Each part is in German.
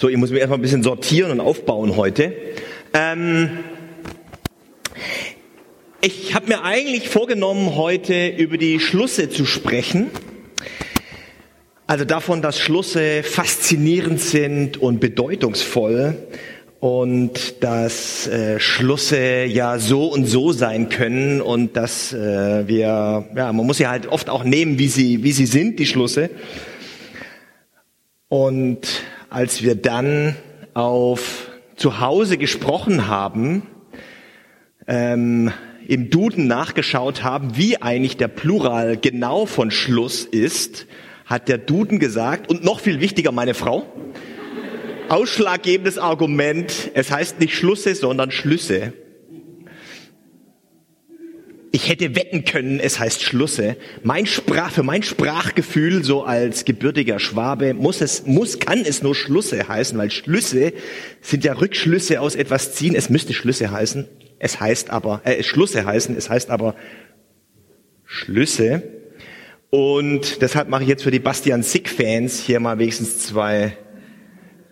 So, ich muss mich erstmal ein bisschen sortieren und aufbauen heute. Ähm, ich habe mir eigentlich vorgenommen, heute über die Schlusse zu sprechen. Also davon, dass Schlusse faszinierend sind und bedeutungsvoll und dass äh, Schlusse ja so und so sein können und dass äh, wir, ja, man muss sie halt oft auch nehmen, wie sie, wie sie sind, die Schlusse. Und als wir dann auf zu Hause gesprochen haben, ähm, im Duden nachgeschaut haben, wie eigentlich der Plural genau von Schluss ist, hat der Duden gesagt, und noch viel wichtiger meine Frau, ausschlaggebendes Argument, es heißt nicht Schlusse, sondern Schlüsse. Ich hätte wetten können, es heißt Schlusse. Mein Sprach, für mein Sprachgefühl, so als gebürtiger Schwabe, muss es, muss, kann es nur Schlusse heißen, weil Schlüsse sind ja Rückschlüsse aus etwas ziehen. Es müsste Schlüsse heißen. Es heißt aber, äh, Schlusse heißen. Es heißt aber Schlüsse. Und deshalb mache ich jetzt für die Bastian Sick-Fans hier mal wenigstens zwei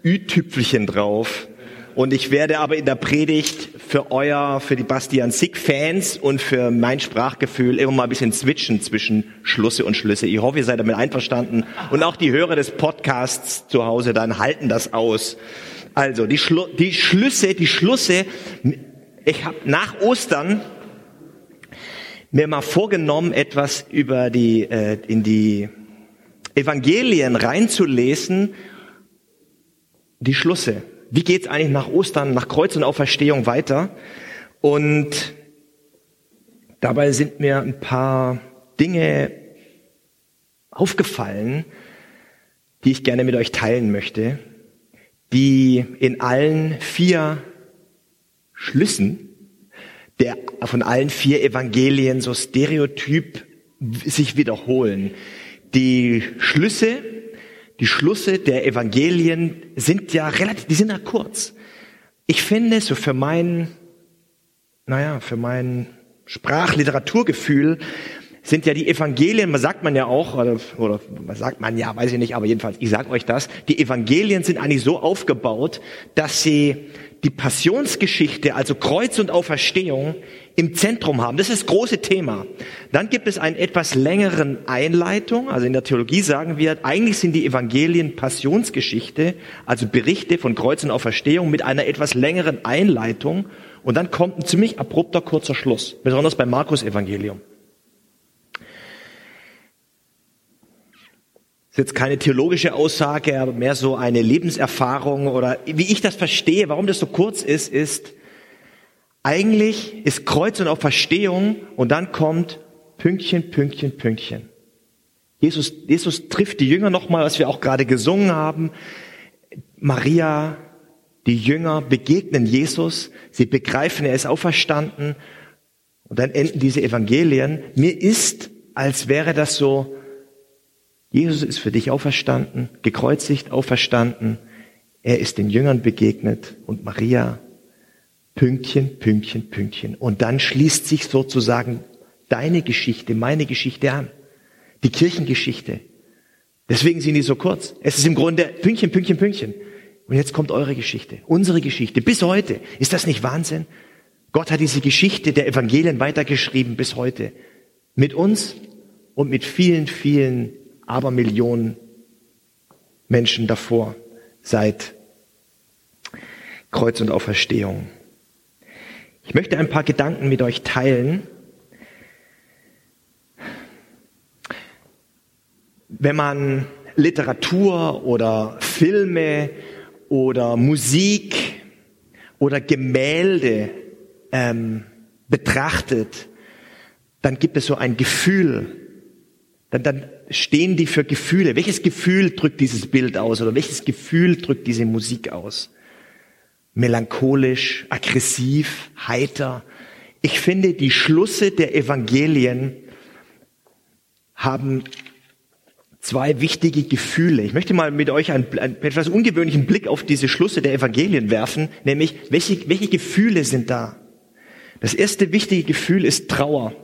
Ü-Tüpfelchen drauf. Und ich werde aber in der Predigt für euer, für die Bastian Sick-Fans und für mein Sprachgefühl immer mal ein bisschen switchen zwischen Schlusse und Schlüsse. Ich hoffe, ihr seid damit einverstanden. Und auch die Hörer des Podcasts zu Hause dann halten das aus. Also, die, Schlu die Schlüsse, die Schlusse, ich habe nach Ostern mir mal vorgenommen, etwas über die, äh, in die Evangelien reinzulesen, die Schlusse wie geht's eigentlich nach Ostern, nach Kreuz und Auferstehung weiter? Und dabei sind mir ein paar Dinge aufgefallen, die ich gerne mit euch teilen möchte, die in allen vier Schlüssen der, von allen vier Evangelien so stereotyp sich wiederholen. Die Schlüsse die Schlüsse der Evangelien sind ja relativ, die sind ja kurz. Ich finde, so für mein, naja, für mein Sprachliteraturgefühl sind ja die Evangelien, man sagt man ja auch, oder, oder sagt man ja, weiß ich nicht, aber jedenfalls, ich sage euch das, die Evangelien sind eigentlich so aufgebaut, dass sie die Passionsgeschichte, also Kreuz und Auferstehung, im Zentrum haben. Das ist das große Thema. Dann gibt es einen etwas längeren Einleitung. Also in der Theologie sagen wir, eigentlich sind die Evangelien Passionsgeschichte, also Berichte von Kreuz und Auferstehung mit einer etwas längeren Einleitung. Und dann kommt ein ziemlich abrupter kurzer Schluss, besonders beim Markus Evangelium. ist jetzt keine theologische Aussage, aber mehr so eine Lebenserfahrung oder wie ich das verstehe, warum das so kurz ist, ist, eigentlich ist Kreuz und Auferstehung und dann kommt Pünktchen, Pünktchen, Pünktchen. Jesus, Jesus trifft die Jünger nochmal, was wir auch gerade gesungen haben. Maria, die Jünger begegnen Jesus, sie begreifen, er ist auferstanden und dann enden diese Evangelien. Mir ist, als wäre das so Jesus ist für dich auferstanden, gekreuzigt, auferstanden. Er ist den Jüngern begegnet und Maria, Pünktchen, Pünktchen, Pünktchen. Und dann schließt sich sozusagen deine Geschichte, meine Geschichte an. Die Kirchengeschichte. Deswegen sind die so kurz. Es ist im Grunde Pünktchen, Pünktchen, Pünktchen. Und jetzt kommt eure Geschichte, unsere Geschichte, bis heute. Ist das nicht Wahnsinn? Gott hat diese Geschichte der Evangelien weitergeschrieben bis heute. Mit uns und mit vielen, vielen aber Millionen Menschen davor seit Kreuz und Auferstehung. Ich möchte ein paar Gedanken mit euch teilen. Wenn man Literatur oder Filme oder Musik oder Gemälde ähm, betrachtet, dann gibt es so ein Gefühl, dann, dann stehen die für Gefühle? Welches Gefühl drückt dieses Bild aus oder welches Gefühl drückt diese Musik aus? Melancholisch, aggressiv, heiter. Ich finde, die Schlusse der Evangelien haben zwei wichtige Gefühle. Ich möchte mal mit euch einen, einen, etwas ungewöhnlichen Blick auf diese Schlusse der Evangelien werfen, nämlich welche, welche Gefühle sind da? Das erste wichtige Gefühl ist Trauer.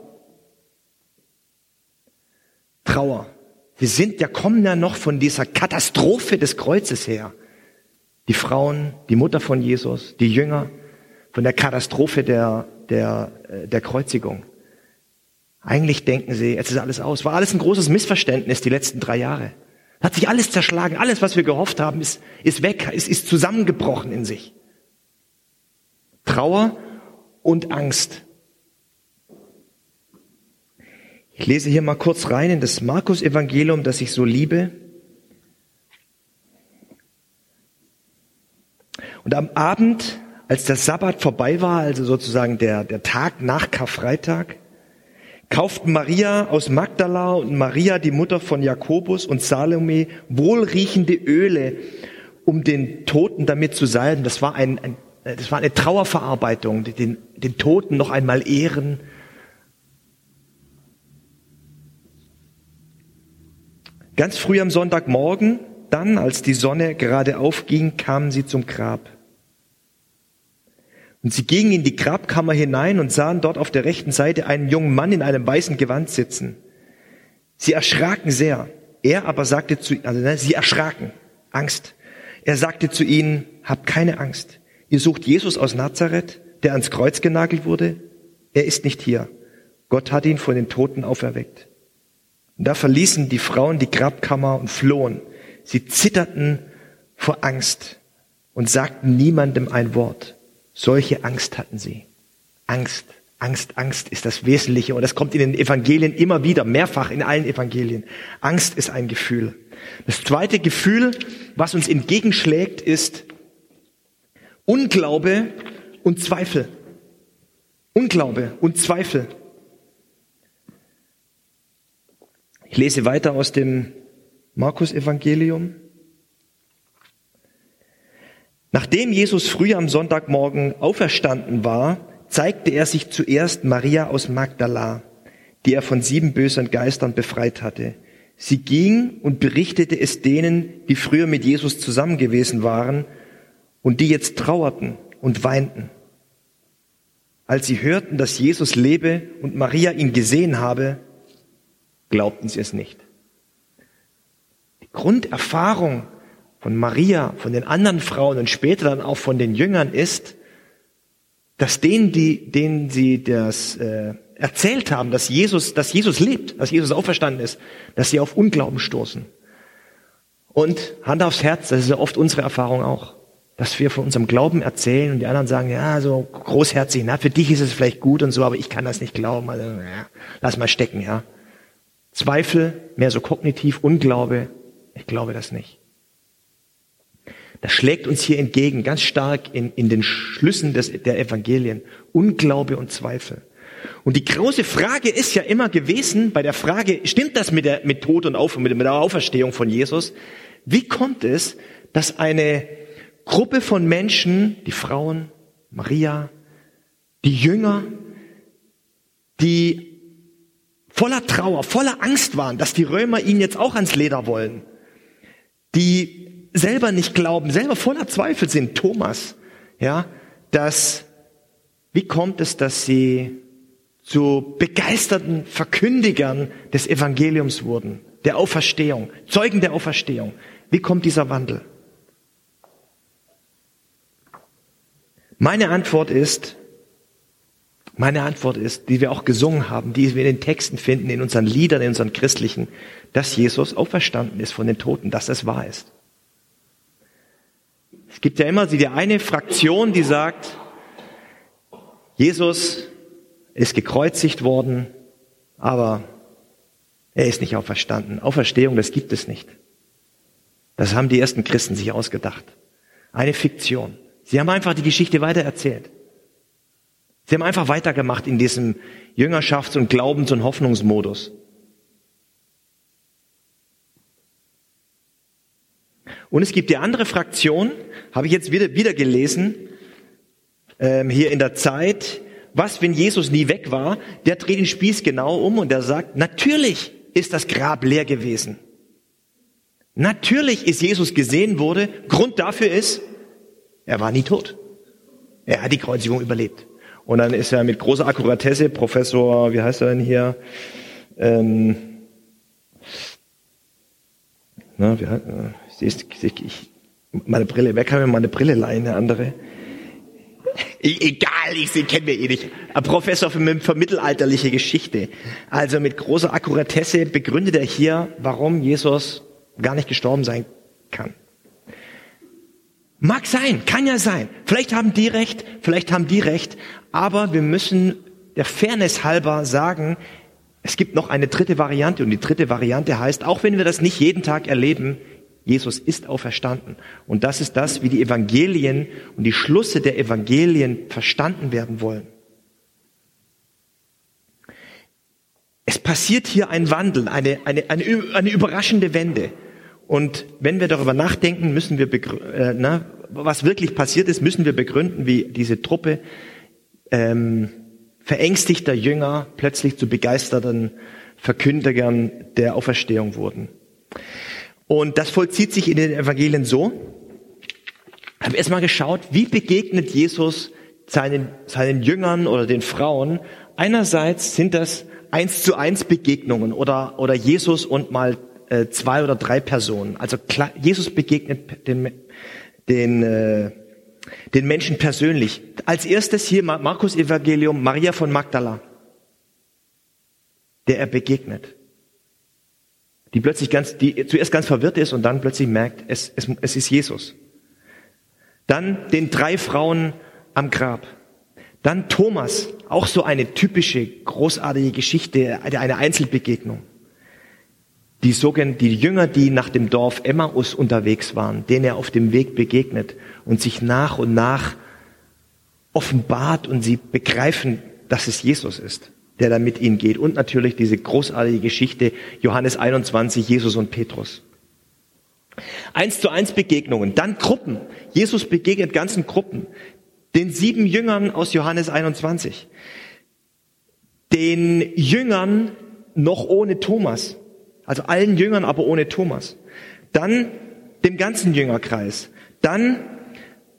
Trauer. Wir sind ja, kommen ja noch von dieser Katastrophe des Kreuzes her. Die Frauen, die Mutter von Jesus, die Jünger von der Katastrophe der, der, äh, der Kreuzigung. Eigentlich denken sie, jetzt ist alles aus. War alles ein großes Missverständnis die letzten drei Jahre. Hat sich alles zerschlagen. Alles, was wir gehofft haben, ist, ist weg, ist, ist zusammengebrochen in sich. Trauer und Angst. Ich lese hier mal kurz rein in das Markus-Evangelium, das ich so liebe. Und am Abend, als der Sabbat vorbei war, also sozusagen der, der Tag nach Karfreitag, kauften Maria aus Magdala und Maria, die Mutter von Jakobus und Salome, wohlriechende Öle, um den Toten damit zu salben. Das war, ein, ein das war eine Trauerverarbeitung, den, den Toten noch einmal ehren. Ganz früh am Sonntagmorgen, dann, als die Sonne gerade aufging, kamen sie zum Grab. Und sie gingen in die Grabkammer hinein und sahen dort auf der rechten Seite einen jungen Mann in einem weißen Gewand sitzen. Sie erschraken sehr. Er aber sagte zu, also ne, sie erschraken, Angst. Er sagte zu ihnen, habt keine Angst. Ihr sucht Jesus aus Nazareth, der ans Kreuz genagelt wurde. Er ist nicht hier. Gott hat ihn von den Toten auferweckt. Und da verließen die Frauen die Grabkammer und flohen. Sie zitterten vor Angst und sagten niemandem ein Wort. Solche Angst hatten sie. Angst, Angst, Angst ist das Wesentliche und das kommt in den Evangelien immer wieder, mehrfach in allen Evangelien. Angst ist ein Gefühl. Das zweite Gefühl, was uns entgegenschlägt, ist Unglaube und Zweifel. Unglaube und Zweifel. Ich lese weiter aus dem Markus Evangelium. Nachdem Jesus früh am Sonntagmorgen auferstanden war, zeigte er sich zuerst Maria aus Magdala, die er von sieben bösen Geistern befreit hatte. Sie ging und berichtete es denen, die früher mit Jesus zusammen gewesen waren und die jetzt trauerten und weinten. Als sie hörten, dass Jesus lebe und Maria ihn gesehen habe, glaubten sie es nicht. Die Grunderfahrung von Maria, von den anderen Frauen und später dann auch von den Jüngern ist, dass denen, die, denen sie das äh, erzählt haben, dass Jesus, dass Jesus lebt, dass Jesus auferstanden ist, dass sie auf Unglauben stoßen. Und Hand aufs Herz, das ist ja oft unsere Erfahrung auch, dass wir von unserem Glauben erzählen und die anderen sagen, ja, so großherzig, na, für dich ist es vielleicht gut und so, aber ich kann das nicht glauben, also, ja, lass mal stecken, ja. Zweifel, mehr so kognitiv, Unglaube, ich glaube das nicht. Das schlägt uns hier entgegen, ganz stark in, in den Schlüssen des, der Evangelien. Unglaube und Zweifel. Und die große Frage ist ja immer gewesen, bei der Frage, stimmt das mit der, mit Tod und Auf, mit der Auferstehung von Jesus? Wie kommt es, dass eine Gruppe von Menschen, die Frauen, Maria, die Jünger, die voller Trauer, voller Angst waren, dass die Römer ihn jetzt auch ans Leder wollen, die selber nicht glauben, selber voller Zweifel sind, Thomas, ja, dass, wie kommt es, dass sie zu begeisterten Verkündigern des Evangeliums wurden, der Auferstehung, Zeugen der Auferstehung? Wie kommt dieser Wandel? Meine Antwort ist, meine Antwort ist, die wir auch gesungen haben, die wir in den Texten finden, in unseren Liedern, in unseren christlichen, dass Jesus auferstanden ist von den Toten, dass es wahr ist. Es gibt ja immer die eine Fraktion, die sagt, Jesus ist gekreuzigt worden, aber er ist nicht auferstanden. Auferstehung, das gibt es nicht. Das haben die ersten Christen sich ausgedacht. Eine Fiktion. Sie haben einfach die Geschichte weitererzählt. Sie haben einfach weitergemacht in diesem Jüngerschafts- und Glaubens- und Hoffnungsmodus. Und es gibt die andere Fraktion, habe ich jetzt wieder, wieder gelesen, ähm, hier in der Zeit, was, wenn Jesus nie weg war, der dreht den Spieß genau um und der sagt, natürlich ist das Grab leer gewesen. Natürlich ist Jesus gesehen wurde. Grund dafür ist, er war nie tot. Er hat die Kreuzigung überlebt. Und dann ist er mit großer Akkuratesse, Professor, wie heißt er denn hier? Ähm, na, wie, äh, ich, Meine Brille, kann mir meine Brille leihen, eine andere? E egal, ich sie kennen wir eh nicht. Ein Professor für, für mittelalterliche Geschichte. Also mit großer Akkuratesse begründet er hier, warum Jesus gar nicht gestorben sein kann. Mag sein, kann ja sein. Vielleicht haben die recht, vielleicht haben die recht, aber wir müssen der Fairness halber sagen, es gibt noch eine dritte Variante und die dritte Variante heißt, auch wenn wir das nicht jeden Tag erleben, Jesus ist auferstanden. Und das ist das, wie die Evangelien und die Schlüsse der Evangelien verstanden werden wollen. Es passiert hier ein Wandel, eine, eine, eine, eine überraschende Wende. Und wenn wir darüber nachdenken, müssen wir, äh, na, was wirklich passiert ist, müssen wir begründen, wie diese Truppe ähm, verängstigter Jünger plötzlich zu begeisterten Verkündigern der Auferstehung wurden. Und das vollzieht sich in den Evangelien so. Ich habe erstmal geschaut, wie begegnet Jesus seinen, seinen Jüngern oder den Frauen. Einerseits sind das eins zu eins Begegnungen oder, oder Jesus und mal äh, zwei oder drei Personen. Also klar, Jesus begegnet den, den, äh, den Menschen persönlich. Als erstes hier Markus Evangelium, Maria von Magdala, der er begegnet die plötzlich ganz, die zuerst ganz verwirrt ist und dann plötzlich merkt, es, es, es ist Jesus. Dann den drei Frauen am Grab. Dann Thomas, auch so eine typische, großartige Geschichte, eine Einzelbegegnung. Die sogenannten, die Jünger, die nach dem Dorf Emmaus unterwegs waren, denen er auf dem Weg begegnet und sich nach und nach offenbart und sie begreifen, dass es Jesus ist der da mit ihnen geht. Und natürlich diese großartige Geschichte Johannes 21, Jesus und Petrus. Eins zu eins Begegnungen, dann Gruppen. Jesus begegnet ganzen Gruppen. Den sieben Jüngern aus Johannes 21. Den Jüngern noch ohne Thomas. Also allen Jüngern, aber ohne Thomas. Dann dem ganzen Jüngerkreis. Dann,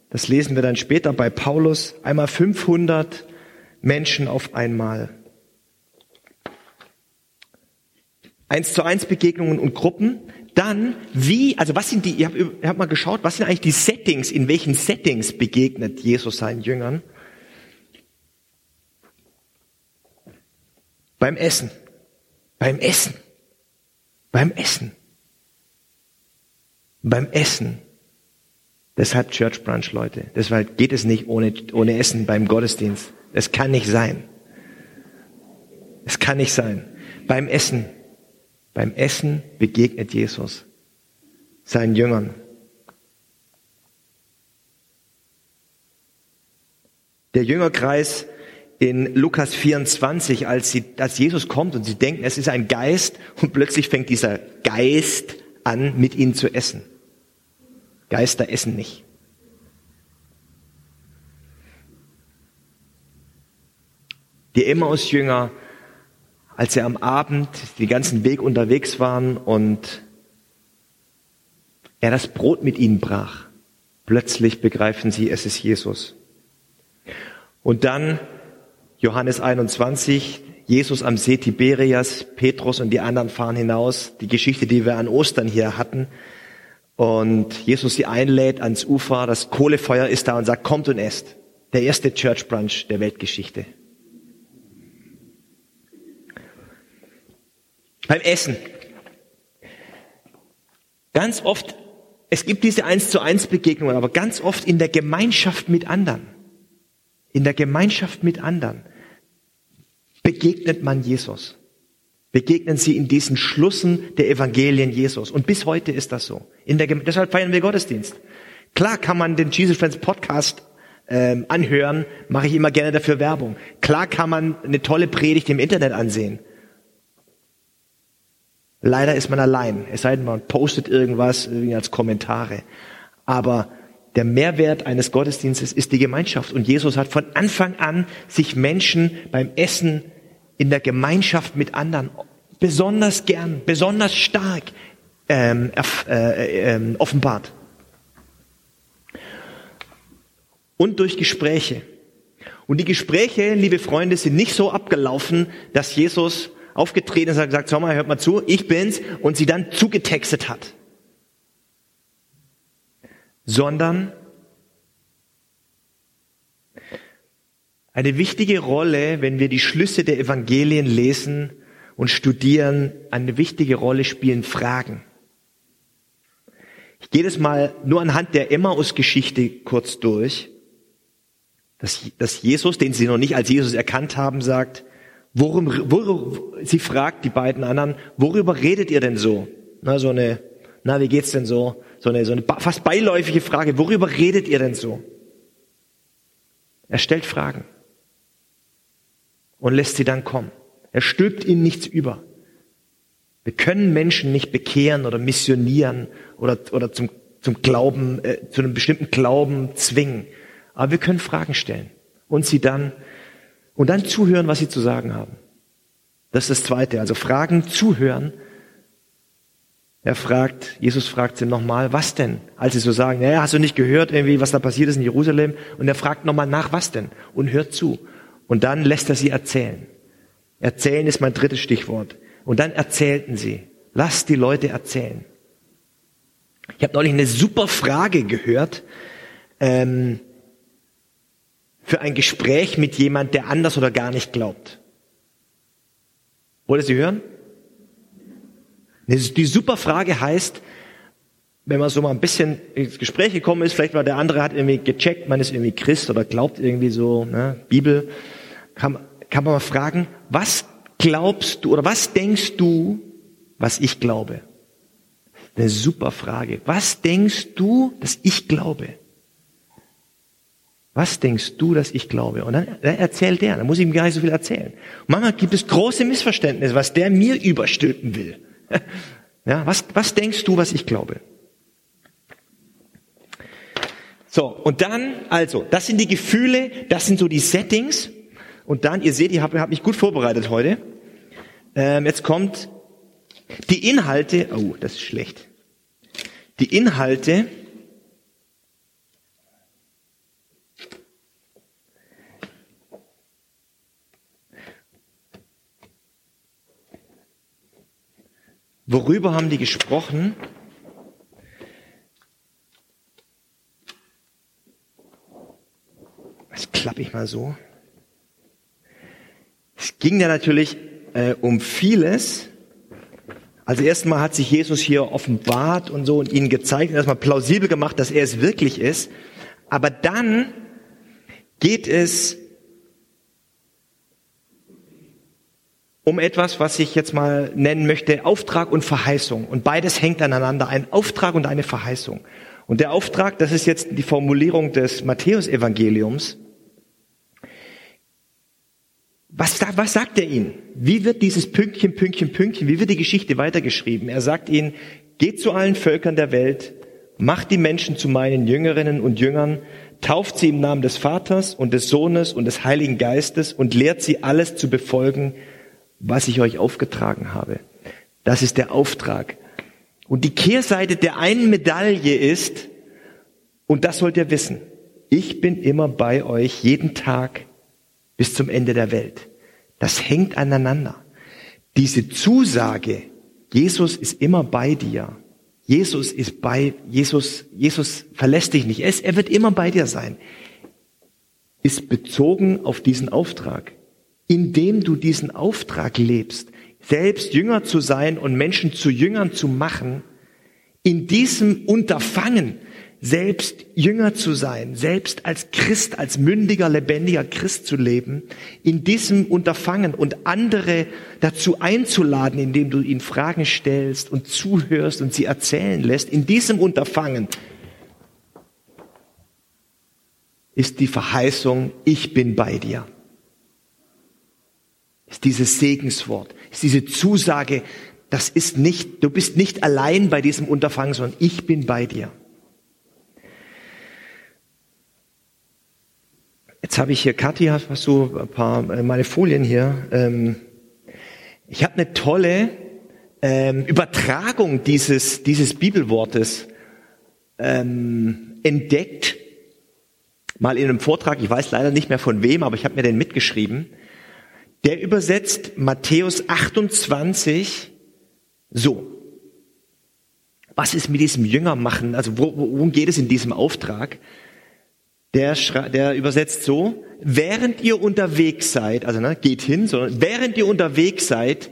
das lesen wir dann später bei Paulus, einmal 500 Menschen auf einmal. Eins zu eins Begegnungen und Gruppen. Dann, wie, also was sind die, ihr habt, ihr habt mal geschaut, was sind eigentlich die Settings, in welchen Settings begegnet Jesus seinen Jüngern? Beim Essen. Beim Essen. Beim Essen. Beim Essen. Deshalb Church Brunch, Leute. Deshalb geht es nicht ohne, ohne Essen beim Gottesdienst. Es kann nicht sein. Es kann nicht sein. Beim Essen. Beim Essen begegnet Jesus seinen Jüngern. Der Jüngerkreis in Lukas 24, als, sie, als Jesus kommt und sie denken, es ist ein Geist und plötzlich fängt dieser Geist an, mit ihnen zu essen. Geister essen nicht. Die Emmaus-Jünger als sie am Abend den ganzen Weg unterwegs waren und er das Brot mit ihnen brach. Plötzlich begreifen sie, es ist Jesus. Und dann Johannes 21, Jesus am See Tiberias, Petrus und die anderen fahren hinaus. Die Geschichte, die wir an Ostern hier hatten. Und Jesus sie einlädt ans Ufer, das Kohlefeuer ist da und sagt, kommt und esst. Der erste Church Brunch der Weltgeschichte. Beim Essen. Ganz oft, es gibt diese eins zu eins Begegnungen, aber ganz oft in der Gemeinschaft mit anderen. In der Gemeinschaft mit anderen begegnet man Jesus. Begegnen sie in diesen Schlussen der Evangelien Jesus. Und bis heute ist das so. In der, deshalb feiern wir Gottesdienst. Klar kann man den Jesus Friends Podcast ähm, anhören, mache ich immer gerne dafür Werbung. Klar kann man eine tolle Predigt im Internet ansehen. Leider ist man allein, es sei denn, man postet irgendwas als Kommentare. Aber der Mehrwert eines Gottesdienstes ist die Gemeinschaft. Und Jesus hat von Anfang an sich Menschen beim Essen in der Gemeinschaft mit anderen besonders gern, besonders stark ähm, äh, äh, offenbart. Und durch Gespräche. Und die Gespräche, liebe Freunde, sind nicht so abgelaufen, dass Jesus aufgetreten ist und gesagt, schau mal, hört mal zu, ich bin's, und sie dann zugetextet hat. sondern eine wichtige Rolle, wenn wir die Schlüsse der Evangelien lesen und studieren, eine wichtige Rolle spielen Fragen. Ich gehe das mal nur anhand der Emmaus-Geschichte kurz durch, dass, dass Jesus, den sie noch nicht als Jesus erkannt haben, sagt, worum, worum, sie fragt die beiden anderen, worüber redet ihr denn so? Na, so eine, na, wie geht's denn so? So eine, so eine fast beiläufige Frage, worüber redet ihr denn so? Er stellt Fragen und lässt sie dann kommen. Er stülpt ihnen nichts über. Wir können Menschen nicht bekehren oder missionieren oder, oder zum, zum Glauben, äh, zu einem bestimmten Glauben zwingen. Aber wir können Fragen stellen und sie dann, und dann zuhören, was sie zu sagen haben. Das ist das Zweite. Also Fragen, zuhören. Er fragt, Jesus fragt sie nochmal, was denn? Als sie so sagen, naja, hast du nicht gehört irgendwie, was da passiert ist in Jerusalem? Und er fragt nochmal nach, was denn? Und hört zu. Und dann lässt er sie erzählen. Erzählen ist mein drittes Stichwort. Und dann erzählten sie. Lasst die Leute erzählen. Ich habe neulich eine super Frage gehört ähm, für ein Gespräch mit jemand, der anders oder gar nicht glaubt. Wollt ihr sie hören? Die super Frage heißt, wenn man so mal ein bisschen ins Gespräch gekommen ist, vielleicht weil der andere hat irgendwie gecheckt, man ist irgendwie Christ oder glaubt irgendwie so, ne, Bibel, kann, kann man mal fragen, was glaubst du oder was denkst du, was ich glaube? Eine super Frage. Was denkst du, dass ich glaube? Was denkst du, dass ich glaube? Und dann, dann erzählt der, dann muss ich ihm gar nicht so viel erzählen. Und manchmal gibt es große Missverständnisse, was der mir überstülpen will. Ja, was, was denkst du, was ich glaube? So, und dann, also, das sind die Gefühle, das sind so die Settings. Und dann, ihr seht, ich habe hab mich gut vorbereitet heute. Ähm, jetzt kommt die Inhalte, oh, das ist schlecht. Die Inhalte Worüber haben die gesprochen? Das klappe ich mal so. Es ging ja natürlich äh, um vieles. Also erstmal hat sich Jesus hier offenbart und so und ihnen gezeigt und erstmal plausibel gemacht, dass er es wirklich ist. Aber dann geht es um etwas, was ich jetzt mal nennen möchte, Auftrag und Verheißung. Und beides hängt aneinander, ein Auftrag und eine Verheißung. Und der Auftrag, das ist jetzt die Formulierung des Matthäusevangeliums. Was, was sagt er ihnen? Wie wird dieses Pünktchen, Pünktchen, Pünktchen, wie wird die Geschichte weitergeschrieben? Er sagt ihnen, geht zu allen Völkern der Welt, macht die Menschen zu meinen Jüngerinnen und Jüngern, tauft sie im Namen des Vaters und des Sohnes und des Heiligen Geistes und lehrt sie alles zu befolgen, was ich euch aufgetragen habe. Das ist der Auftrag. Und die Kehrseite der einen Medaille ist, und das sollt ihr wissen, ich bin immer bei euch jeden Tag bis zum Ende der Welt. Das hängt aneinander. Diese Zusage, Jesus ist immer bei dir. Jesus ist bei, Jesus, Jesus verlässt dich nicht. Er wird immer bei dir sein. Ist bezogen auf diesen Auftrag. Indem du diesen Auftrag lebst, selbst Jünger zu sein und Menschen zu Jüngern zu machen, in diesem Unterfangen selbst Jünger zu sein, selbst als Christ, als mündiger, lebendiger Christ zu leben, in diesem Unterfangen und andere dazu einzuladen, indem du ihnen Fragen stellst und zuhörst und sie erzählen lässt, in diesem Unterfangen ist die Verheißung, ich bin bei dir. Ist dieses Segenswort, ist diese Zusage, das ist nicht, du bist nicht allein bei diesem Unterfangen, sondern ich bin bei dir. Jetzt habe ich hier, Kathi, hast du ein paar, äh, meine Folien hier. Ähm, ich habe eine tolle ähm, Übertragung dieses, dieses Bibelwortes ähm, entdeckt. Mal in einem Vortrag, ich weiß leider nicht mehr von wem, aber ich habe mir den mitgeschrieben. Der übersetzt Matthäus 28 so. Was ist mit diesem Jünger machen? Also worum geht es in diesem Auftrag? Der, der übersetzt so, während ihr unterwegs seid, also ne, geht hin, sondern während ihr unterwegs seid,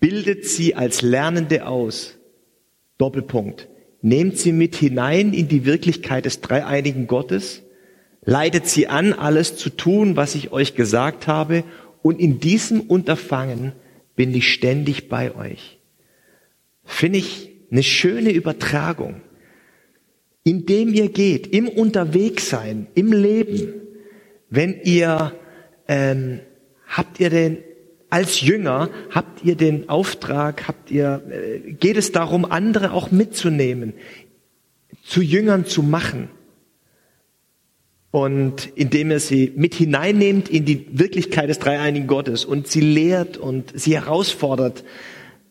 bildet sie als Lernende aus. Doppelpunkt. Nehmt sie mit hinein in die Wirklichkeit des dreieinigen Gottes, leitet sie an, alles zu tun, was ich euch gesagt habe, und in diesem Unterfangen bin ich ständig bei euch. Finde ich eine schöne Übertragung. Indem ihr geht, im Unterwegssein, im Leben, wenn ihr, ähm, habt ihr den, als Jünger, habt ihr den Auftrag, habt ihr, äh, geht es darum, andere auch mitzunehmen, zu Jüngern zu machen. Und indem ihr sie mit hineinnehmt in die Wirklichkeit des dreieinigen Gottes und sie lehrt und sie herausfordert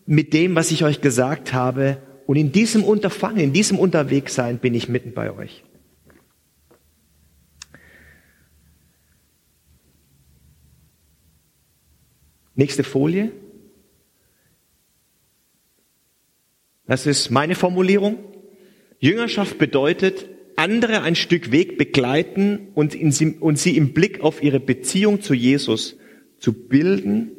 mit dem, was ich euch gesagt habe. Und in diesem Unterfangen, in diesem Unterwegssein bin ich mitten bei euch. Nächste Folie. Das ist meine Formulierung. Jüngerschaft bedeutet, andere ein Stück Weg begleiten und, sie, und sie im Blick auf ihre Beziehung zu Jesus zu bilden,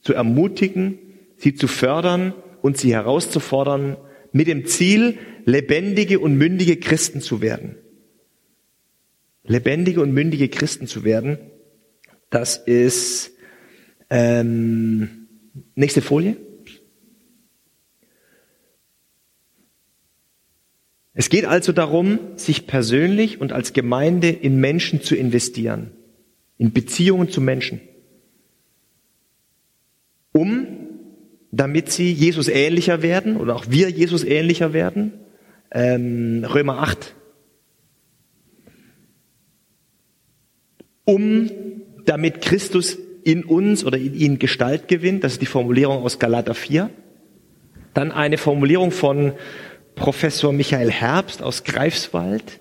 zu ermutigen, sie zu fördern und sie herauszufordern, mit dem Ziel, lebendige und mündige Christen zu werden. Lebendige und mündige Christen zu werden, das ist ähm, nächste Folie. Es geht also darum, sich persönlich und als Gemeinde in Menschen zu investieren, in Beziehungen zu Menschen, um, damit sie Jesus ähnlicher werden oder auch wir Jesus ähnlicher werden. Ähm, Römer 8. Um, damit Christus in uns oder in ihnen Gestalt gewinnt, das ist die Formulierung aus Galater 4. Dann eine Formulierung von Professor Michael Herbst aus Greifswald,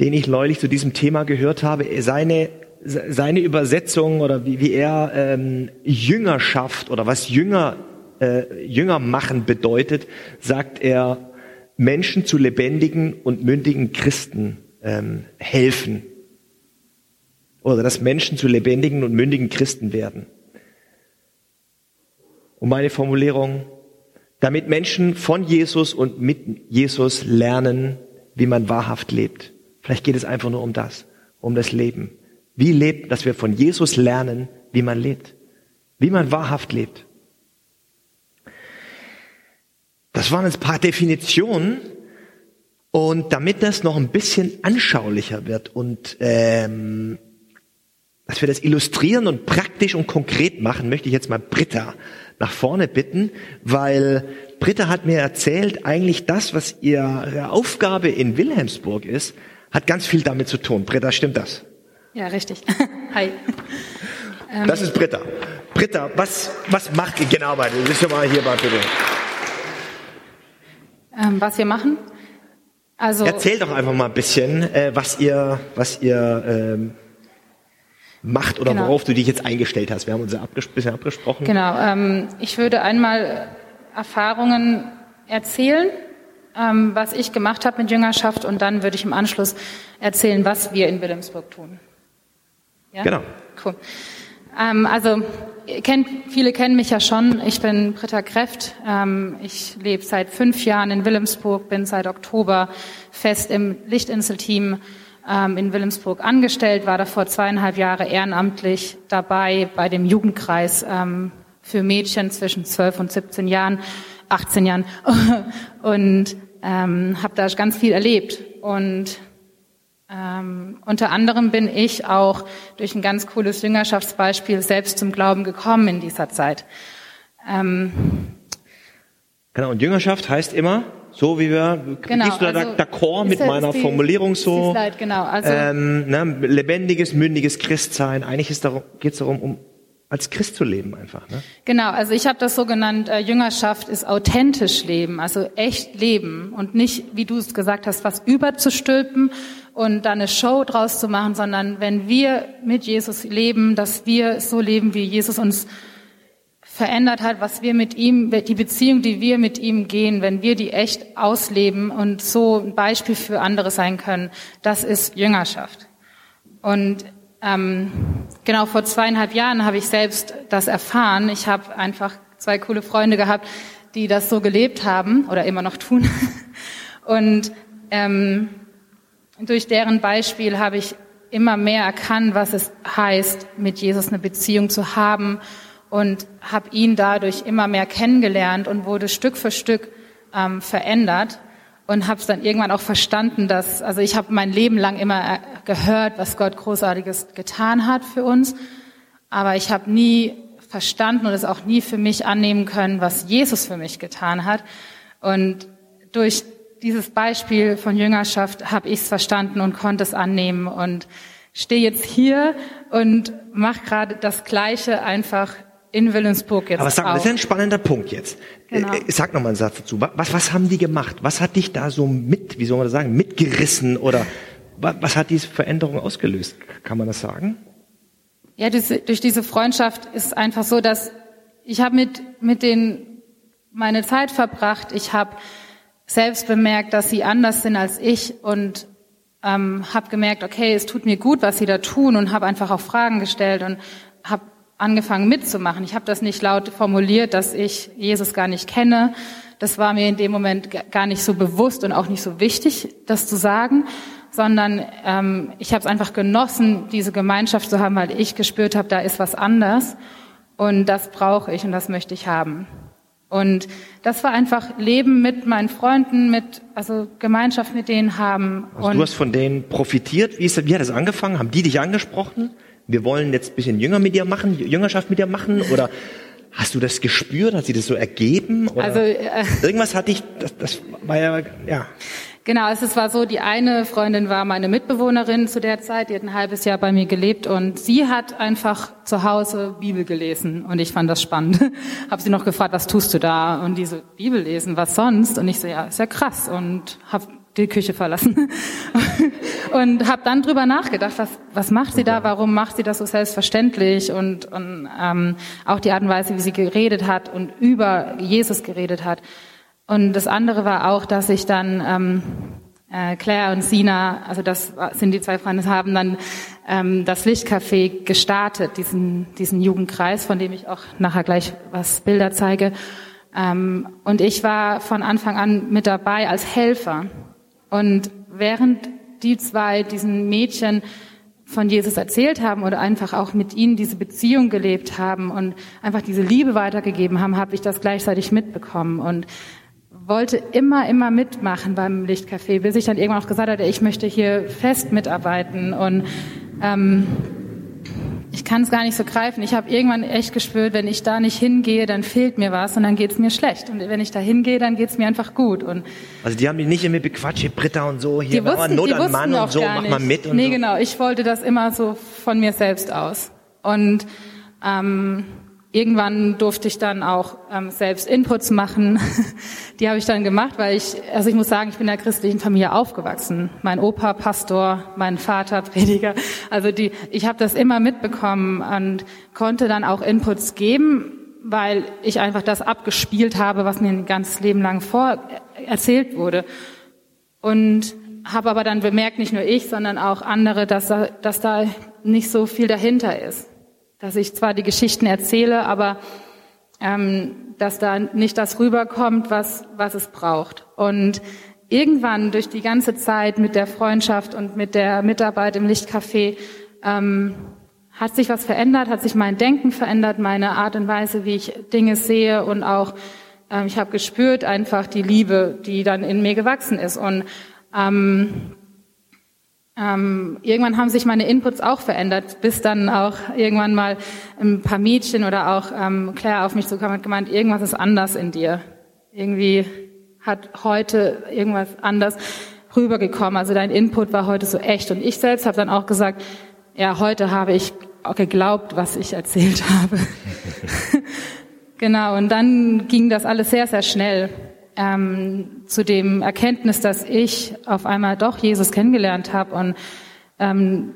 den ich neulich zu diesem Thema gehört habe. Seine, seine Übersetzung oder wie, wie er ähm, Jüngerschaft oder was Jünger, äh, Jünger machen bedeutet, sagt er, Menschen zu lebendigen und mündigen Christen ähm, helfen. Oder dass Menschen zu lebendigen und mündigen Christen werden. Und meine Formulierung, damit Menschen von Jesus und mit Jesus lernen, wie man wahrhaft lebt. Vielleicht geht es einfach nur um das, um das Leben. Wie lebt, dass wir von Jesus lernen, wie man lebt, wie man wahrhaft lebt. Das waren jetzt ein paar Definitionen. Und damit das noch ein bisschen anschaulicher wird und ähm, dass wir das illustrieren und praktisch und konkret machen, möchte ich jetzt mal Britta nach vorne bitten, weil Britta hat mir erzählt, eigentlich das, was ihre Aufgabe in Wilhelmsburg ist, hat ganz viel damit zu tun. Britta, stimmt das? Ja, richtig. Hi. Das ist Britta. Britta, was, was macht ihr genau bei dir? Bist du mal hier mal bitte. Ähm, was wir machen? Also Erzähl doch einfach mal ein bisschen, äh, was ihr, was ihr ähm, macht oder genau. worauf du dich jetzt eingestellt hast. Wir haben uns ja abges bisschen abgesprochen. Genau. Ähm, ich würde einmal Erfahrungen erzählen, ähm, was ich gemacht habe mit Jüngerschaft und dann würde ich im Anschluss erzählen, was wir in Wilhelmsburg tun. Ja? Genau. Cool. Ähm, also kennt, viele kennen mich ja schon. Ich bin Britta Kräft. Ähm, ich lebe seit fünf Jahren in Wilhelmsburg, bin seit Oktober fest im Lichtinselteam ähm, in Wilhelmsburg angestellt, war davor zweieinhalb Jahre ehrenamtlich dabei bei dem Jugendkreis ähm, für Mädchen zwischen 12 und 17 Jahren, 18 Jahren und ähm, habe da ganz viel erlebt. Und ähm, unter anderem bin ich auch durch ein ganz cooles Jüngerschaftsbeispiel selbst zum Glauben gekommen in dieser Zeit. Ähm, genau, und Jüngerschaft heißt immer, so wie wir, genau, gehst du da also d'accord mit meiner die, Formulierung so? Slide, genau, also ähm, ne, lebendiges, mündiges Christsein. Eigentlich geht es darum, um als Christ zu leben einfach. Ne? Genau, also ich habe das so genannt, äh, Jüngerschaft ist authentisch leben, also echt leben und nicht, wie du es gesagt hast, was überzustülpen und dann eine Show draus zu machen, sondern wenn wir mit Jesus leben, dass wir so leben, wie Jesus uns verändert hat, was wir mit ihm, die Beziehung, die wir mit ihm gehen, wenn wir die echt ausleben und so ein Beispiel für andere sein können, das ist Jüngerschaft. Und ähm, genau vor zweieinhalb Jahren habe ich selbst das erfahren. Ich habe einfach zwei coole Freunde gehabt, die das so gelebt haben oder immer noch tun. Und ähm, durch deren Beispiel habe ich immer mehr erkannt, was es heißt, mit Jesus eine Beziehung zu haben und habe ihn dadurch immer mehr kennengelernt und wurde Stück für Stück ähm, verändert und habe es dann irgendwann auch verstanden, dass also ich habe mein Leben lang immer äh, gehört, was Gott großartiges getan hat für uns, aber ich habe nie verstanden und es auch nie für mich annehmen können, was Jesus für mich getan hat. Und durch dieses Beispiel von Jüngerschaft habe ich es verstanden und konnte es annehmen und stehe jetzt hier und mache gerade das Gleiche einfach in Willensburg jetzt Aber sag, auch. das ist ein spannender Punkt jetzt. Genau. Äh, Sag noch mal einen Satz dazu. Was, was haben die gemacht? Was hat dich da so mit, wie soll man das sagen, mitgerissen oder was, hat diese Veränderung ausgelöst? Kann man das sagen? Ja, durch, durch diese Freundschaft ist einfach so, dass ich habe mit mit denen meine Zeit verbracht. Ich habe selbst bemerkt, dass sie anders sind als ich und ähm, habe gemerkt, okay, es tut mir gut, was sie da tun und habe einfach auch Fragen gestellt und habe angefangen mitzumachen. Ich habe das nicht laut formuliert, dass ich Jesus gar nicht kenne. Das war mir in dem Moment gar nicht so bewusst und auch nicht so wichtig, das zu sagen, sondern ähm, ich habe es einfach genossen, diese Gemeinschaft zu haben, weil ich gespürt habe, da ist was anders und das brauche ich und das möchte ich haben. Und das war einfach Leben mit meinen Freunden, mit also Gemeinschaft mit denen haben. Also und du hast von denen profitiert. Wie, ist, wie hat das angefangen? Haben die dich angesprochen? Wir wollen jetzt ein bisschen Jünger mit dir machen, Jüngerschaft mit dir machen? Oder hast du das gespürt? Hat sie das so ergeben? Oder Also, äh, irgendwas hatte ich, das, das war ja, ja. Genau, also es war so, die eine Freundin war meine Mitbewohnerin zu der Zeit, die hat ein halbes Jahr bei mir gelebt und sie hat einfach zu Hause Bibel gelesen und ich fand das spannend. Hab sie noch gefragt, was tust du da? Und die so, Bibel lesen, was sonst? Und ich so, ja, ist ja krass und hab die Küche verlassen und habe dann drüber nachgedacht, was, was macht sie da, warum macht sie das so selbstverständlich und, und ähm, auch die Art und Weise, wie sie geredet hat und über Jesus geredet hat. Und das andere war auch, dass ich dann ähm, äh, Claire und Sina, also das sind die zwei Freunde, haben dann ähm, das Lichtcafé gestartet, diesen, diesen Jugendkreis, von dem ich auch nachher gleich was Bilder zeige. Ähm, und ich war von Anfang an mit dabei als Helfer. Und während die zwei diesen Mädchen von Jesus erzählt haben oder einfach auch mit ihnen diese Beziehung gelebt haben und einfach diese Liebe weitergegeben haben, habe ich das gleichzeitig mitbekommen und wollte immer, immer mitmachen beim Lichtcafé, bis ich dann irgendwann auch gesagt hatte, ich möchte hier fest mitarbeiten und ähm, ich kann es gar nicht so greifen. Ich habe irgendwann echt gespürt, wenn ich da nicht hingehe, dann fehlt mir was und dann geht es mir schlecht. Und wenn ich da hingehe, dann geht es mir einfach gut. Und Also die haben dich nicht immer bequatscht, hier Britta und so, hier die wussten, Not an Mann und so, mach mal mit und nee, so. genau. Ich wollte das immer so von mir selbst aus. Und ähm, irgendwann durfte ich dann auch ähm, selbst Inputs machen. Die habe ich dann gemacht, weil ich, also ich muss sagen, ich bin in der christlichen Familie aufgewachsen. Mein Opa Pastor, mein Vater Prediger. Also die, ich habe das immer mitbekommen und konnte dann auch Inputs geben, weil ich einfach das abgespielt habe, was mir ein ganzes Leben lang vor erzählt wurde. Und habe aber dann bemerkt, nicht nur ich, sondern auch andere, dass da, dass da nicht so viel dahinter ist. Dass ich zwar die Geschichten erzähle, aber ähm, dass da nicht das rüberkommt, was, was es braucht. Und irgendwann durch die ganze Zeit mit der Freundschaft und mit der Mitarbeit im Lichtcafé ähm, hat sich was verändert, hat sich mein Denken verändert, meine Art und Weise, wie ich Dinge sehe und auch ähm, ich habe gespürt einfach die Liebe, die dann in mir gewachsen ist und ähm, ähm, irgendwann haben sich meine Inputs auch verändert, bis dann auch irgendwann mal ein paar Mädchen oder auch ähm, Claire auf mich zukam und gemeint, irgendwas ist anders in dir. Irgendwie hat heute irgendwas anders rübergekommen. Also dein Input war heute so echt. Und ich selbst habe dann auch gesagt, ja, heute habe ich auch geglaubt, was ich erzählt habe. genau, und dann ging das alles sehr, sehr schnell ähm, zu dem Erkenntnis, dass ich auf einmal doch Jesus kennengelernt habe und ähm,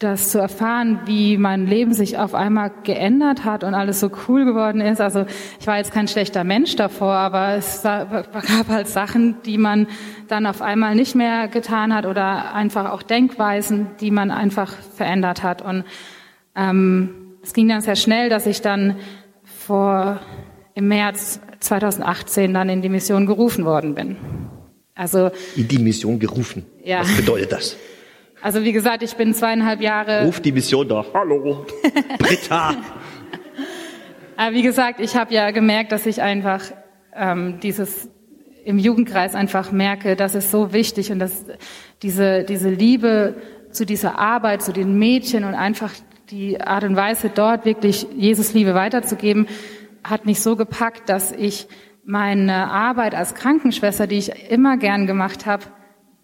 das zu erfahren, wie mein Leben sich auf einmal geändert hat und alles so cool geworden ist. Also ich war jetzt kein schlechter Mensch davor, aber es gab halt Sachen, die man dann auf einmal nicht mehr getan hat oder einfach auch Denkweisen, die man einfach verändert hat. Und ähm, es ging dann sehr schnell, dass ich dann vor im März 2018 dann in die Mission gerufen worden bin. Also in die Mission gerufen. Ja. Was bedeutet das? Also wie gesagt, ich bin zweieinhalb Jahre. Ruf die Mission doch. Hallo, Britta. Aber wie gesagt, ich habe ja gemerkt, dass ich einfach ähm, dieses im Jugendkreis einfach merke, das ist so wichtig und dass diese diese Liebe zu dieser Arbeit, zu den Mädchen und einfach die Art und Weise dort wirklich Jesus Liebe weiterzugeben, hat mich so gepackt, dass ich meine Arbeit als Krankenschwester, die ich immer gern gemacht habe,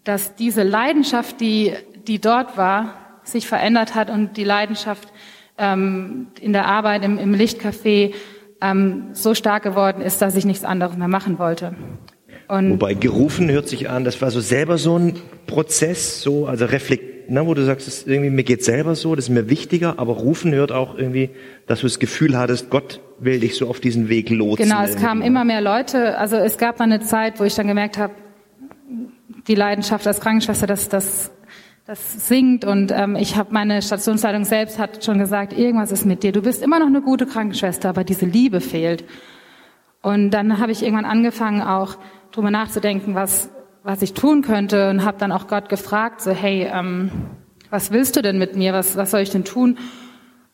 dass diese Leidenschaft, die die dort war, sich verändert hat und die Leidenschaft ähm, in der Arbeit im, im Lichtcafé ähm, so stark geworden ist, dass ich nichts anderes mehr machen wollte. Und Wobei gerufen hört sich an, das war so selber so ein Prozess, so also reflekt, ne, wo du sagst, das irgendwie mir geht selber so, das ist mir wichtiger, aber rufen hört auch irgendwie, dass du das Gefühl hattest, Gott will dich so auf diesen Weg lotsen. Genau, es kamen immer mehr Leute. Also es gab mal eine Zeit, wo ich dann gemerkt habe, die Leidenschaft als Krankenschwester, das, das das singt und ähm, ich habe meine Stationsleitung selbst hat schon gesagt, irgendwas ist mit dir. Du bist immer noch eine gute Krankenschwester, aber diese Liebe fehlt. Und dann habe ich irgendwann angefangen auch drüber nachzudenken, was was ich tun könnte und habe dann auch Gott gefragt, so hey, ähm, was willst du denn mit mir? Was was soll ich denn tun?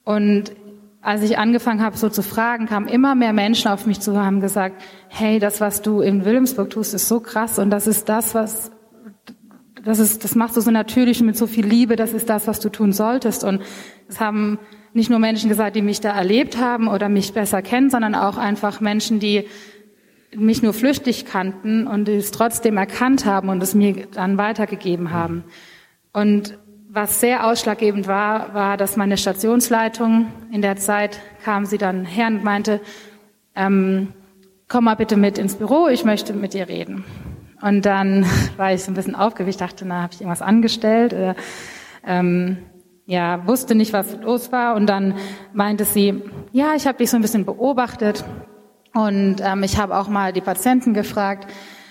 Und als ich angefangen habe, so zu fragen, kamen immer mehr Menschen auf mich zu, haben gesagt, hey, das, was du in Wilhelmsburg tust, ist so krass und das ist das, was das ist, das machst du so natürlich und mit so viel Liebe, das ist das, was du tun solltest. Und es haben nicht nur Menschen gesagt, die mich da erlebt haben oder mich besser kennen, sondern auch einfach Menschen, die mich nur flüchtig kannten und es trotzdem erkannt haben und es mir dann weitergegeben haben. Und was sehr ausschlaggebend war, war, dass meine Stationsleitung in der Zeit kam sie dann her und meinte, ähm, komm mal bitte mit ins Büro, ich möchte mit dir reden. Und dann war ich so ein bisschen aufgewicht, dachte, na, habe ich irgendwas angestellt? Oder, ähm, ja, wusste nicht, was los war. Und dann meinte sie, ja, ich habe dich so ein bisschen beobachtet und ähm, ich habe auch mal die Patienten gefragt,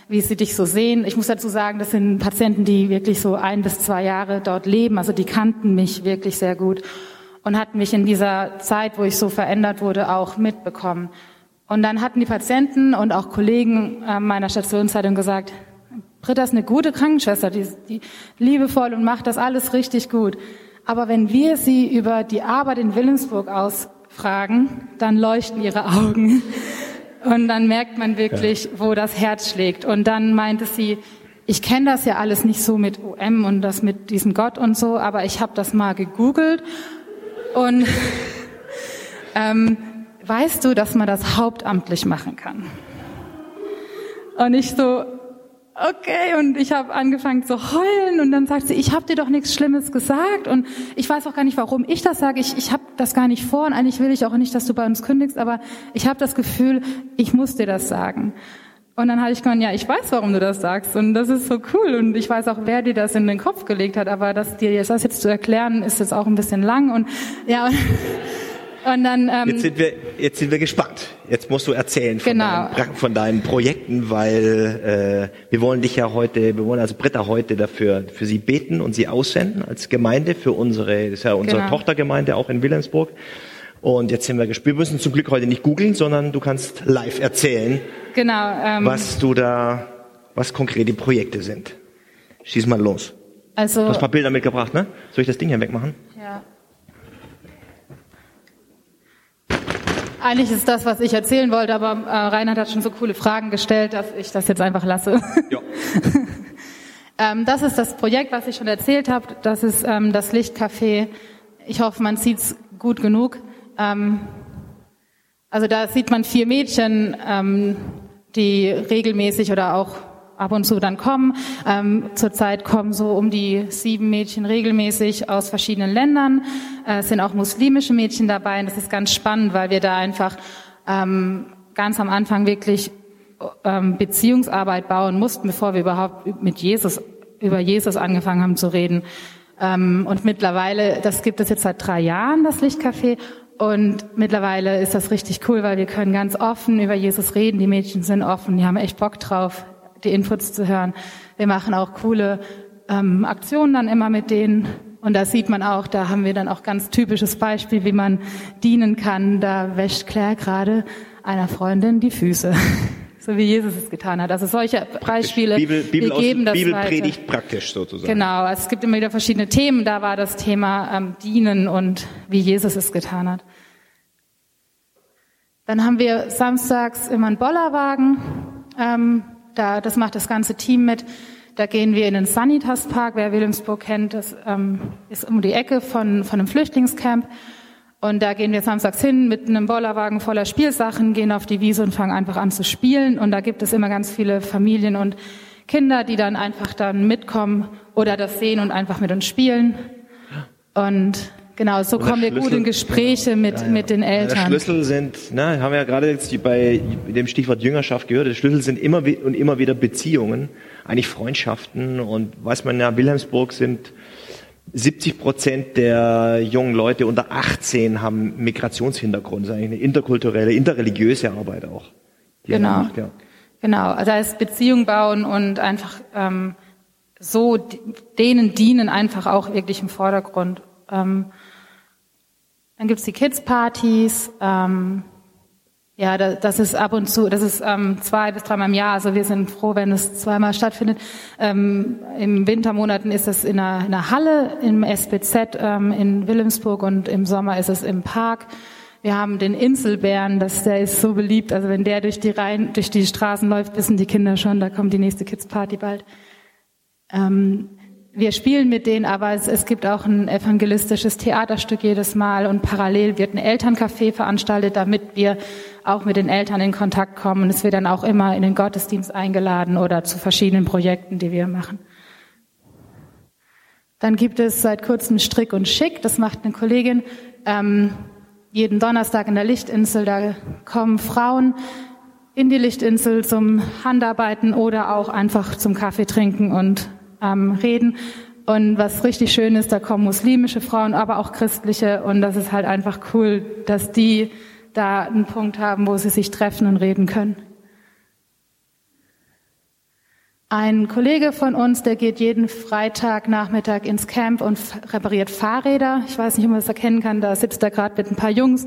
wie sie dich so sehen. Ich muss dazu sagen, das sind Patienten, die wirklich so ein bis zwei Jahre dort leben. Also die kannten mich wirklich sehr gut und hatten mich in dieser Zeit, wo ich so verändert wurde, auch mitbekommen. Und dann hatten die Patienten und auch Kollegen äh, meiner Stationszeitung gesagt, Britta ist eine gute Krankenschwester, die, die liebevoll und macht das alles richtig gut. Aber wenn wir sie über die Arbeit in Wilhelmsburg ausfragen, dann leuchten ihre Augen. Und dann merkt man wirklich, ja. wo das Herz schlägt. Und dann meinte sie, ich kenne das ja alles nicht so mit UM und das mit diesem Gott und so, aber ich habe das mal gegoogelt und ähm, weißt du, dass man das hauptamtlich machen kann? Und ich so, okay, und ich habe angefangen zu heulen und dann sagt sie, ich habe dir doch nichts Schlimmes gesagt und ich weiß auch gar nicht, warum ich das sage. Ich, ich habe das gar nicht vor und eigentlich will ich auch nicht, dass du bei uns kündigst, aber ich habe das Gefühl, ich muss dir das sagen. Und dann hatte ich gesagt, ja, ich weiß, warum du das sagst und das ist so cool und ich weiß auch, wer dir das in den Kopf gelegt hat, aber das dir das jetzt zu erklären, ist jetzt auch ein bisschen lang und ja. Und und dann, ähm, jetzt, sind wir, jetzt sind wir gespannt. Jetzt musst du erzählen von, genau. deinen, von deinen Projekten, weil äh, wir wollen dich ja heute, wir wollen also Britta heute dafür für sie beten und sie aussenden als Gemeinde für unsere, das ist ja unsere genau. Tochtergemeinde auch in Wilhelmsburg. Und jetzt sind wir gespielt. Wir müssen zum Glück heute nicht googeln, sondern du kannst live erzählen, genau, ähm, was du da, was konkret die Projekte sind. Schieß mal los. Also, du hast ein paar Bilder mitgebracht, ne? Soll ich das Ding hier wegmachen? Ja. Eigentlich ist das, was ich erzählen wollte, aber äh, Reinhard hat schon so coole Fragen gestellt, dass ich das jetzt einfach lasse. Ja. ähm, das ist das Projekt, was ich schon erzählt habe. Das ist ähm, das Lichtcafé. Ich hoffe, man sieht's gut genug. Ähm, also da sieht man vier Mädchen, ähm, die regelmäßig oder auch ab und zu dann kommen. Ähm, zurzeit kommen so um die sieben Mädchen regelmäßig aus verschiedenen Ländern. Äh, es sind auch muslimische Mädchen dabei. Und das ist ganz spannend, weil wir da einfach ähm, ganz am Anfang wirklich ähm, Beziehungsarbeit bauen mussten, bevor wir überhaupt mit Jesus über Jesus angefangen haben zu reden. Ähm, und mittlerweile, das gibt es jetzt seit drei Jahren, das Lichtcafé. Und mittlerweile ist das richtig cool, weil wir können ganz offen über Jesus reden. Die Mädchen sind offen, die haben echt Bock drauf, die Inputs zu hören. Wir machen auch coole ähm, Aktionen dann immer mit denen. Und da sieht man auch, da haben wir dann auch ganz typisches Beispiel, wie man dienen kann. Da wäscht Claire gerade einer Freundin die Füße. so wie Jesus es getan hat. Also solche Beispiele. Bibel, Bibel wir geben aus, das Bibelpredigt weiter. praktisch sozusagen. Genau, es gibt immer wieder verschiedene Themen. Da war das Thema ähm, Dienen und wie Jesus es getan hat. Dann haben wir samstags immer einen Bollerwagen. Ähm, da, das macht das ganze Team mit. Da gehen wir in den Sanitas Park. Wer Wilhelmsburg kennt, das ähm, ist um die Ecke von, von einem Flüchtlingscamp. Und da gehen wir samstags hin mit einem Bollerwagen voller Spielsachen, gehen auf die Wiese und fangen einfach an zu spielen. Und da gibt es immer ganz viele Familien und Kinder, die dann einfach dann mitkommen oder das sehen und einfach mit uns spielen. Und genau, so der kommen wir gut in Gespräche mit, Ja, ja. mit den Der Eltern. Schlüssel sind, ne, haben wir ja gerade jetzt bei dem Stichwort Jüngerschaft gehört, der Schlüssel sind immer und immer wieder Beziehungen, eigentlich Freundschaften und weiß man ja, Wilhelmsburg sind 70 Prozent der jungen Leute unter 18 haben Migrationshintergrund. Das ist eigentlich eine interkulturelle, interreligiöse Arbeit auch. Genau. Macht, ja. Genau, also ist Beziehung bauen und einfach ähm, so denen dienen einfach auch wirklich im Vordergrund. Ähm, dann gibt's die Kids-Partys. Ähm, ja, da, das ist ab und zu, das ist ähm, zwei bis dreimal im Jahr. Also wir sind froh, wenn es zweimal stattfindet. Ähm, Im Wintermonaten ist es in einer, in einer Halle im SBZ ähm, in Wilhelmsburg und im Sommer ist es im Park. Wir haben den Inselbären, das, der ist so beliebt. Also wenn der durch die Reihen, durch die Straßen läuft, wissen die Kinder schon, da kommt die nächste Kids Party bald. Ähm, wir spielen mit denen, aber es, es gibt auch ein evangelistisches Theaterstück jedes Mal und parallel wird ein Elterncafé veranstaltet, damit wir auch mit den Eltern in Kontakt kommen. Und es wird dann auch immer in den Gottesdienst eingeladen oder zu verschiedenen Projekten, die wir machen. Dann gibt es seit kurzem Strick und Schick, das macht eine Kollegin. Ähm, jeden Donnerstag in der Lichtinsel, da kommen Frauen in die Lichtinsel zum Handarbeiten oder auch einfach zum Kaffee trinken und ähm, reden. Und was richtig schön ist, da kommen muslimische Frauen, aber auch christliche. Und das ist halt einfach cool, dass die da einen Punkt haben, wo sie sich treffen und reden können. Ein Kollege von uns, der geht jeden Freitagnachmittag ins Camp und repariert Fahrräder. Ich weiß nicht, ob man das erkennen kann. Da sitzt er gerade mit ein paar Jungs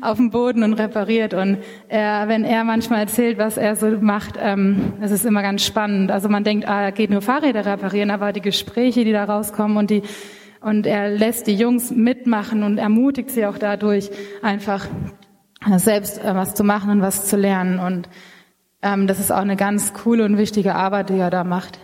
auf dem Boden und repariert. Und er, wenn er manchmal erzählt, was er so macht, ähm, das ist immer ganz spannend. Also man denkt, ah, er geht nur Fahrräder reparieren, aber die Gespräche, die da rauskommen und die und er lässt die Jungs mitmachen und ermutigt sie auch dadurch, einfach selbst äh, was zu machen und was zu lernen. Und ähm, das ist auch eine ganz coole und wichtige Arbeit, die er da macht.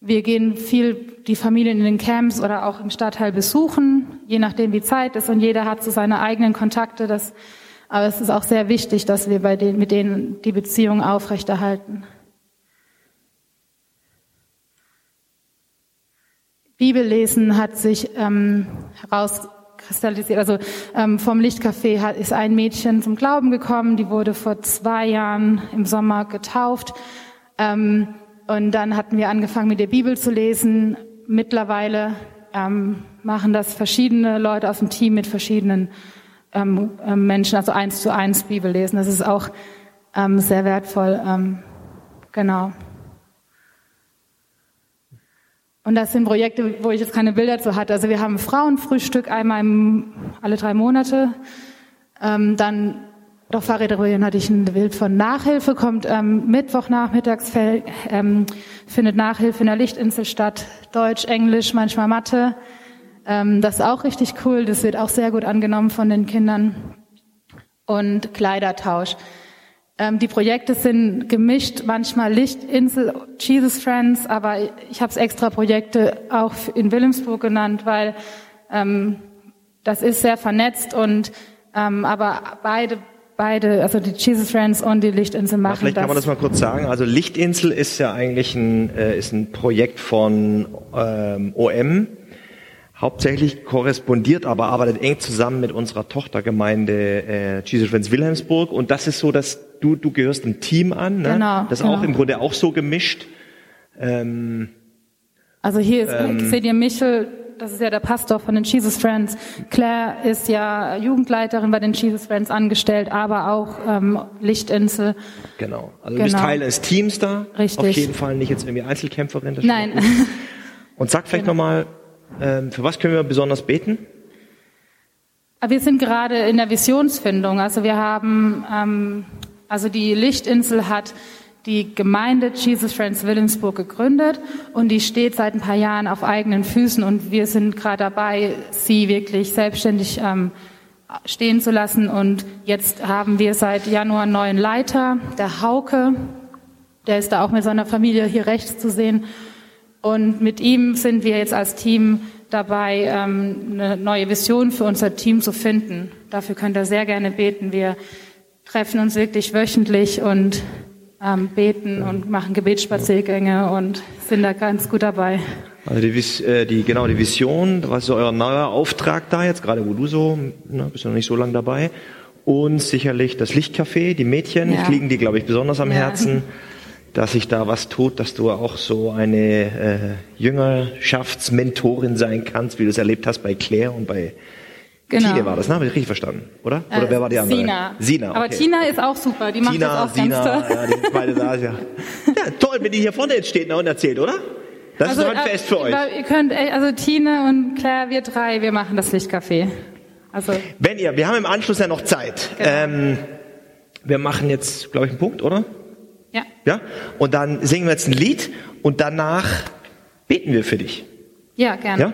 Wir gehen viel die Familien in den Camps oder auch im Stadtteil besuchen, je nachdem wie Zeit ist und jeder hat so seine eigenen Kontakte. Das, aber es ist auch sehr wichtig, dass wir bei denen, mit denen die Beziehung aufrechterhalten. Bibellesen hat sich ähm, herauskristallisiert. Also ähm, vom Lichtcafé hat, ist ein Mädchen zum Glauben gekommen, die wurde vor zwei Jahren im Sommer getauft. Ähm, und dann hatten wir angefangen, mit der Bibel zu lesen. Mittlerweile ähm, machen das verschiedene Leute aus dem Team mit verschiedenen ähm, ähm, Menschen, also eins zu eins Bibel lesen. Das ist auch ähm, sehr wertvoll. Ähm, genau. Und das sind Projekte, wo ich jetzt keine Bilder zu hatte. Also wir haben Frauenfrühstück einmal im, alle drei Monate. Ähm, dann doch Fahrräderin hatte ich ein Bild von Nachhilfe, kommt ähm, Mittwochnachmittags, ähm, findet Nachhilfe in der Lichtinsel statt. Deutsch, Englisch, manchmal Mathe. Ähm, das ist auch richtig cool. Das wird auch sehr gut angenommen von den Kindern. Und Kleidertausch. Ähm, die Projekte sind gemischt, manchmal Lichtinsel, Jesus Friends, aber ich habe es extra Projekte auch in Wilhelmsburg genannt, weil ähm, das ist sehr vernetzt und ähm, aber beide beide, also die Jesus Friends und die Lichtinsel Ja, machen vielleicht kann man das mal kurz sagen. Also Lichtinsel ist ja eigentlich ein, äh, ist ein Projekt von ähm, OM. Hauptsächlich korrespondiert, aber arbeitet eng zusammen mit unserer Tochtergemeinde äh, Jesus Friends Wilhelmsburg. Und das ist so, dass du du gehörst ein Team an, ne? Genau, das genau. auch im Grunde auch so gemischt. Ähm, Also hier ist Ähm. Xavier Michel, das ist ja der Pastor von den Jesus Friends. Claire ist ja Jugendleiterin bei den Jesus Friends angestellt, aber auch ähm, Lichtinsel. genau. Also du bist Genau. Teil eines Teams da. Richtig. Auf jeden Fall nicht jetzt irgendwie Einzelkämpferin. Nein. Und sag vielleicht nochmal, ähm, für was können wir besonders beten? Aber wir sind gerade in der Visionsfindung. Also wir haben, ähm, also die Lichtinsel hat die Gemeinde Jesus Friends Wilhelmsburg gegründet und die steht seit ein paar Jahren auf eigenen Füßen und wir sind gerade dabei, sie wirklich selbstständig ähm, stehen zu lassen. Und jetzt haben wir seit Januar einen neuen Leiter, der Hauke. Der ist da auch mit seiner Familie hier rechts zu sehen. Und mit ihm sind wir jetzt als Team dabei, ähm, eine neue Vision für unser Team zu finden. Dafür könnt ihr sehr gerne beten. Wir treffen uns wirklich wöchentlich und ähm, beten und machen Gebetsspaziergänge und sind da ganz gut dabei. Also die, Vis- äh, die genau die Vision, was ist so euer neuer Auftrag da jetzt, gerade wo du so, ne, bist ja noch nicht so lange dabei. Und sicherlich das Lichtcafé, die Mädchen, Ja. die liegen dir, glaube ich, besonders am Ja. Herzen, dass sich da was tut, dass du auch so eine äh, Jüngerschaftsmentorin sein kannst, wie du es erlebt hast bei Claire und bei Tine war das, ne? Habe ich richtig verstanden, oder? Oder Äh, wer war die andere? Sina. Sina, okay. Aber Tina ist auch super, die macht Tina, das auch Sina, ganz toll. ja, die sind beide da, ja. ja. Toll, wenn die hier vorne jetzt steht ne, und erzählt, oder? Das ist heute ein äh, Fest für euch. Ihr könnt, also Tine und Claire, wir drei, wir machen das Lichtcafé. Also Wenn ihr, wir haben im Anschluss ja noch Zeit. Genau. Ähm, wir machen jetzt, glaube ich, einen Punkt, oder? ja, Ja? Und dann singen wir jetzt ein Lied und danach beten wir für dich. ja gerne. Ja?